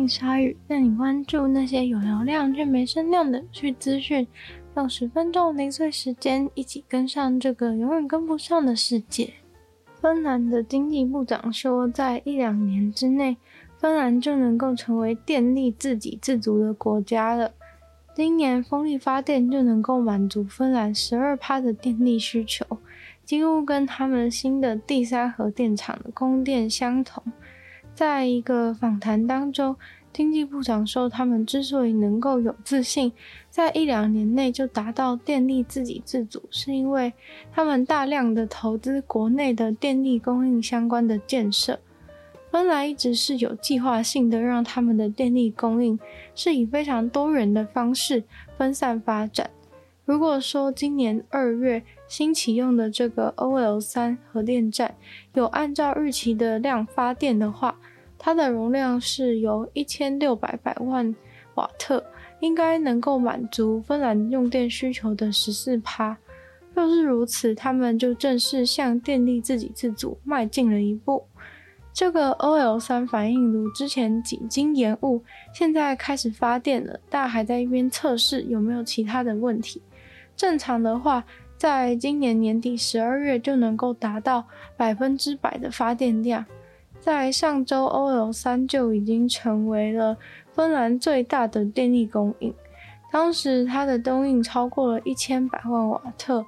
迎鲨鱼，带你关注那些有流量却没声量的有趣资讯。用十分钟零碎时间，一起跟上这个永远跟不上的世界。芬兰的经济部长说，在一两年之内，芬兰就能够成为电力自给自足的国家了。今年风力发电就能够满足芬兰十二趴的电力需求，几乎跟他们新的第三核电厂的供电相同。在一个访谈当中，经济部长说，他们之所以能够有自信，在一两年内就达到电力自给自足，是因为他们大量的投资国内的电力供应相关的建设。芬兰一直是有计划性的让他们的电力供应是以非常多元的方式分散发展。如果说今年二月新启用的这个 OL 三核电站有按照预期的量发电的话，它的容量是由一千六百百万瓦特。应该能够满足芬兰用电需求的十四趴。若是如此，他们就正式向电力自给自足迈进了一步。这个 OL 三反应炉之前几经延误，现在开始发电了，但还在一边测试有没有其他的问题。正常的话，在今年年底十二月就能够达到百分之百的发电量。在上周，OL 三就已经成为了。芬兰最大的电力供应，当时它的供应超过了一千百万瓦特。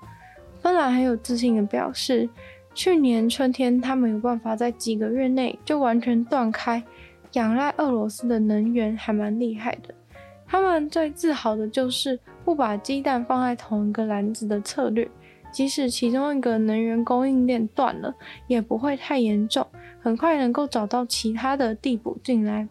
芬兰很有自信的表示，去年春天他们有办法在几个月内就完全断开仰赖俄罗斯的能源，还蛮厉害的。他们最自豪的就是不把鸡蛋放在同一个篮子的策略，即使其中一个能源供应链断了，也不会太严重，很快能够找到其他的递补进来。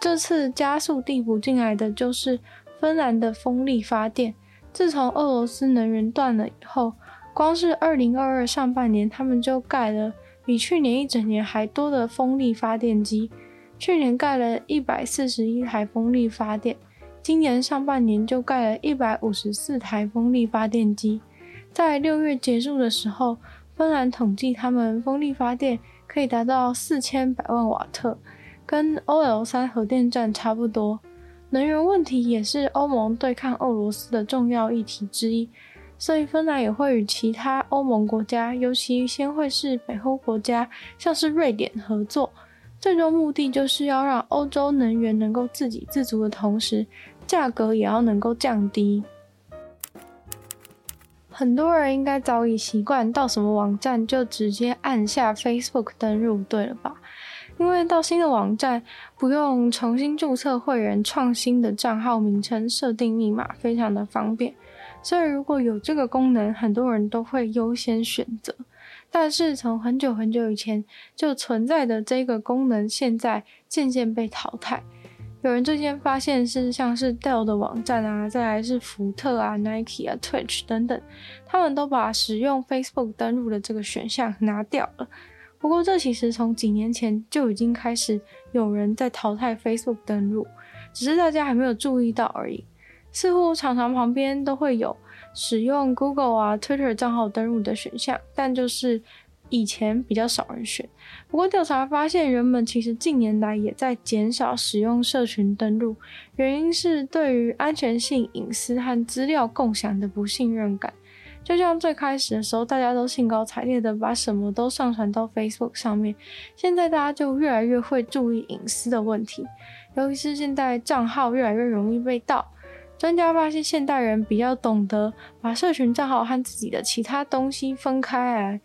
这次加速递补进来的就是芬兰的风力发电。自从俄罗斯能源断了以后，光是二零二二上半年，他们就盖了比去年一整年还多的风力发电机。去年盖了一百四十一台风力发电，今年上半年就盖了一百五十四台风力发电机。在六月结束的时候，芬兰统计他们风力发电可以达到四千百万瓦特。跟 OL 三核电站差不多，能源问题也是欧盟对抗俄罗斯的重要议题之一，所以芬兰也会与其他欧盟国家，尤其先会是北欧国家，像是瑞典合作，最终目的就是要让欧洲能源能够自给自足的同时，价格也要能够降低。很多人应该早已习惯到什么网站就直接按下 Facebook 登入，对了吧？因为到新的网站不用重新注册会员、创新的账号名称、设定密码，非常的方便。所以如果有这个功能，很多人都会优先选择。但是从很久很久以前就存在的这个功能，现在渐渐被淘汰。有人最近发现是像是 Dell 的网站啊，再来是福特啊、Nike 啊、Twitch 等等，他们都把使用 Facebook 登录的这个选项拿掉了。不过，这其实从几年前就已经开始有人在淘汰 Facebook 登录，只是大家还没有注意到而已。似乎常常旁边都会有使用 Google 啊、Twitter 账号登录的选项，但就是以前比较少人选。不过调查发现，人们其实近年来也在减少使用社群登录，原因是对于安全性、隐私和资料共享的不信任感。就像最开始的时候，大家都兴高采烈的把什么都上传到 Facebook 上面，现在大家就越来越会注意隐私的问题，尤其是现在账号越来越容易被盗。专家发现，现代人比较懂得把社群账号和自己的其他东西分开来，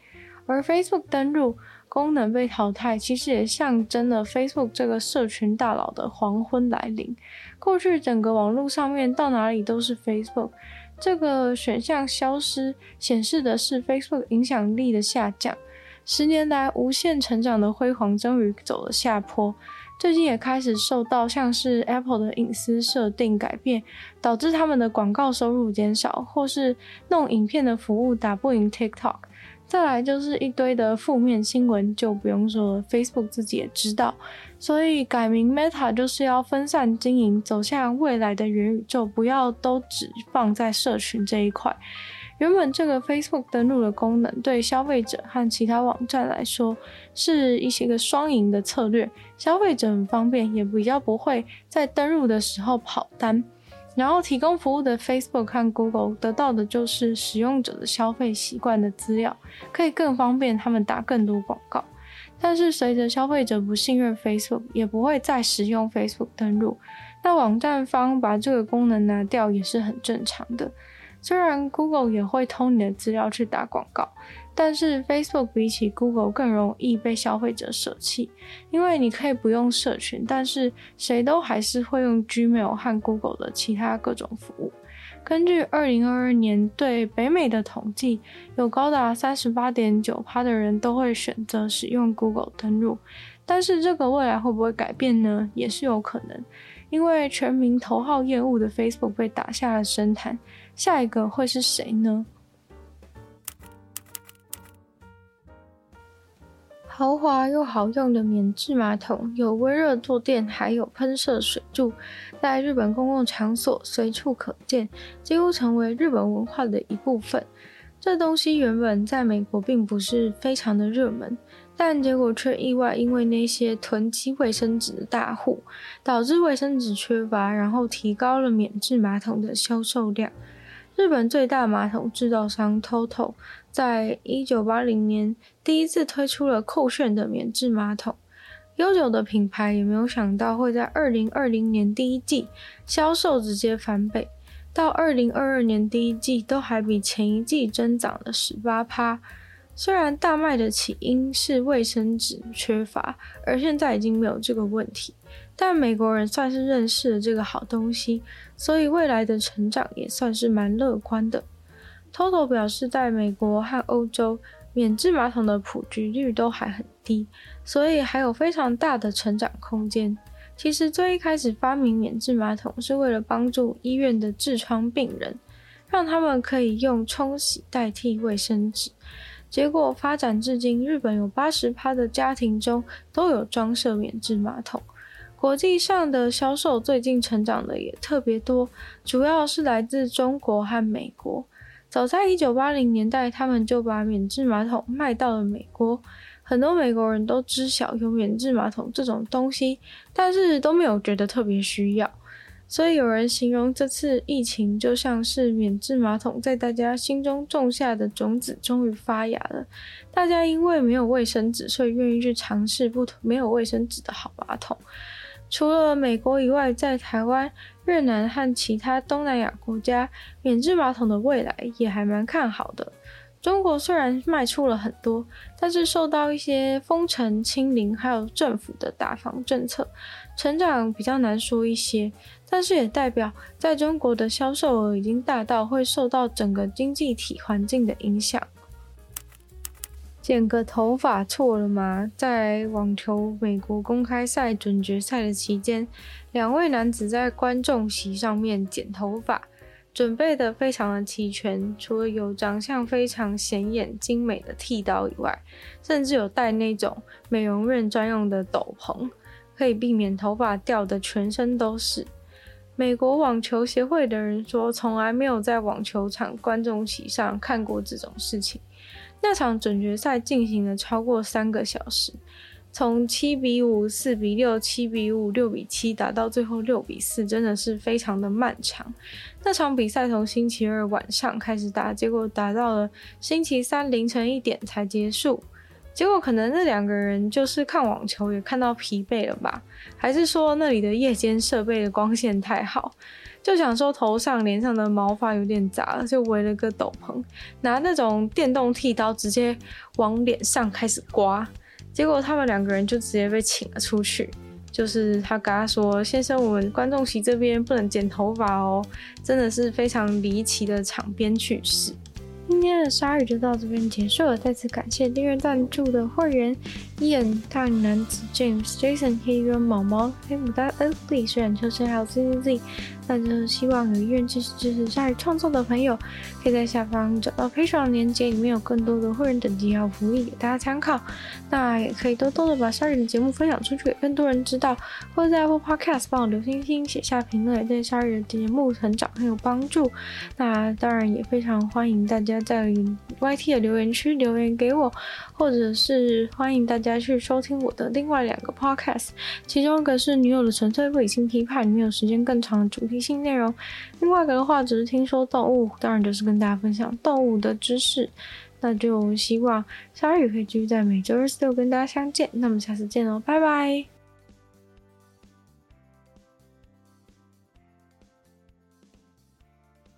而 Facebook 登录功能被淘汰，其实也象征了 Facebook 这个社群大佬的黄昏来临。过去整个网络上面到哪里都是 Facebook。这个选项消失，显示的是 Facebook 影响力的下降。十年来无限成长的辉煌终于走了下坡。最近也开始受到像是 Apple 的隐私设定改变，导致他们的广告收入减少，或是弄影片的服务打不赢 TikTok。再来就是一堆的负面新闻，就不用说了，Facebook 自己也知道，所以改名 Meta 就是要分散经营，走向未来的元宇宙，不要都只放在社群这一块。原本这个 Facebook 登录的功能对消费者和其他网站来说是一些个双赢的策略，消费者很方便，也比较不会在登录的时候跑单。然后提供服务的 Facebook 和 Google 得到的就是使用者的消费习惯的资料，可以更方便他们打更多广告。但是随着消费者不信任 Facebook，也不会再使用 Facebook 登录，那网站方把这个功能拿掉也是很正常的。虽然 Google 也会偷你的资料去打广告，但是 Facebook 比起 Google 更容易被消费者舍弃，因为你可以不用社群，但是谁都还是会用 Gmail 和 Google 的其他各种服务。根据二零二二年对北美的统计，有高达三十八点九趴的人都会选择使用 Google 登录，但是这个未来会不会改变呢？也是有可能，因为全民头号厌恶的 Facebook 被打下了神坛。下一个会是谁呢？豪华又好用的免治马桶，有温热坐垫，还有喷射水柱，在日本公共场所随处可见，几乎成为日本文化的一部分。这东西原本在美国并不是非常的热门，但结果却意外因为那些囤积卫生纸的大户，导致卫生纸缺乏，然后提高了免治马桶的销售量。日本最大马桶制造商 TOTO 在一九八零年第一次推出了酷炫的免治马桶，悠久的品牌也没有想到会在二零二零年第一季销售直接翻倍，到二零二二年第一季都还比前一季增长了十八趴。虽然大卖的起因是卫生纸缺乏，而现在已经没有这个问题。但美国人算是认识了这个好东西，所以未来的成长也算是蛮乐观的。TOTO 表示，在美国和欧洲，免治马桶的普及率都还很低，所以还有非常大的成长空间。其实最一开始发明免治马桶是为了帮助医院的痔疮病人，让他们可以用冲洗代替卫生纸。结果发展至今，日本有八十趴的家庭中都有装设免治马桶。国际上的销售最近成长的也特别多，主要是来自中国和美国。早在一九八零年代，他们就把免治马桶卖到了美国，很多美国人都知晓有免治马桶这种东西，但是都没有觉得特别需要。所以有人形容这次疫情就像是免治马桶在大家心中种下的种子终于发芽了，大家因为没有卫生纸，所以愿意去尝试不同没有卫生纸的好马桶。除了美国以外，在台湾、越南和其他东南亚国家，免治马桶的未来也还蛮看好的。中国虽然卖出了很多，但是受到一些封城、清零，还有政府的打防政策，成长比较难说一些。但是也代表，在中国的销售额已经大到会受到整个经济体环境的影响。剪个头发错了吗？在网球美国公开赛准决赛的期间，两位男子在观众席上面剪头发，准备的非常的齐全，除了有长相非常显眼精美的剃刀以外，甚至有带那种美容院专用的斗篷，可以避免头发掉的全身都是。美国网球协会的人说，从来没有在网球场观众席上看过这种事情。那场准决赛进行了超过三个小时，从七比五、四比六、七比五、六比七打到最后六比四，真的是非常的漫长。那场比赛从星期二晚上开始打，结果打到了星期三凌晨一点才结束。结果可能那两个人就是看网球也看到疲惫了吧，还是说那里的夜间设备的光线太好？就想说头上脸上的毛发有点杂，就围了个斗篷，拿那种电动剃刀直接往脸上开始刮，结果他们两个人就直接被请了出去。就是他跟他说：“先生，我们观众席这边不能剪头发哦。”真的是非常离奇的场边趣事。今天的鲨鱼就到这边结束了，再次感谢订阅赞助的会员。：Ian、大男子 James、Jason、黑人毛毛、黑牡丹、Ugly、虽然秋生还有 ZZZ。那就是希望有意愿继续支持鲨鱼创作的朋友，可以在下方找到 Patreon 的链接，里面有更多的会员等级还有福利给大家参考。那也可以多多的把鲨鱼的节目分享出去，给更多人知道，或者在 Apple Podcast 帮我留星星、写下评论，对鲨鱼的节目成长很有帮助。那当然也非常欢迎大家在 YT 的留言区留言给我，或者是欢迎大家去收听我的另外两个 Podcast，其中一个是女友的纯粹不理性批判，里面有时间更长的主题性内容，另外一个的话只是听说动物，当然就是跟大家分享动物的知识。那就希望鲨鱼可以继续在每周二、四、六跟大家相见。那么下次见喽，拜拜。